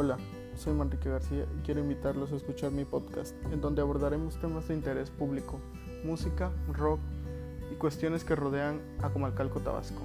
Hola, soy Manrique García y quiero invitarlos a escuchar mi podcast, en donde abordaremos temas de interés público, música, rock y cuestiones que rodean a Comalcalco, Tabasco.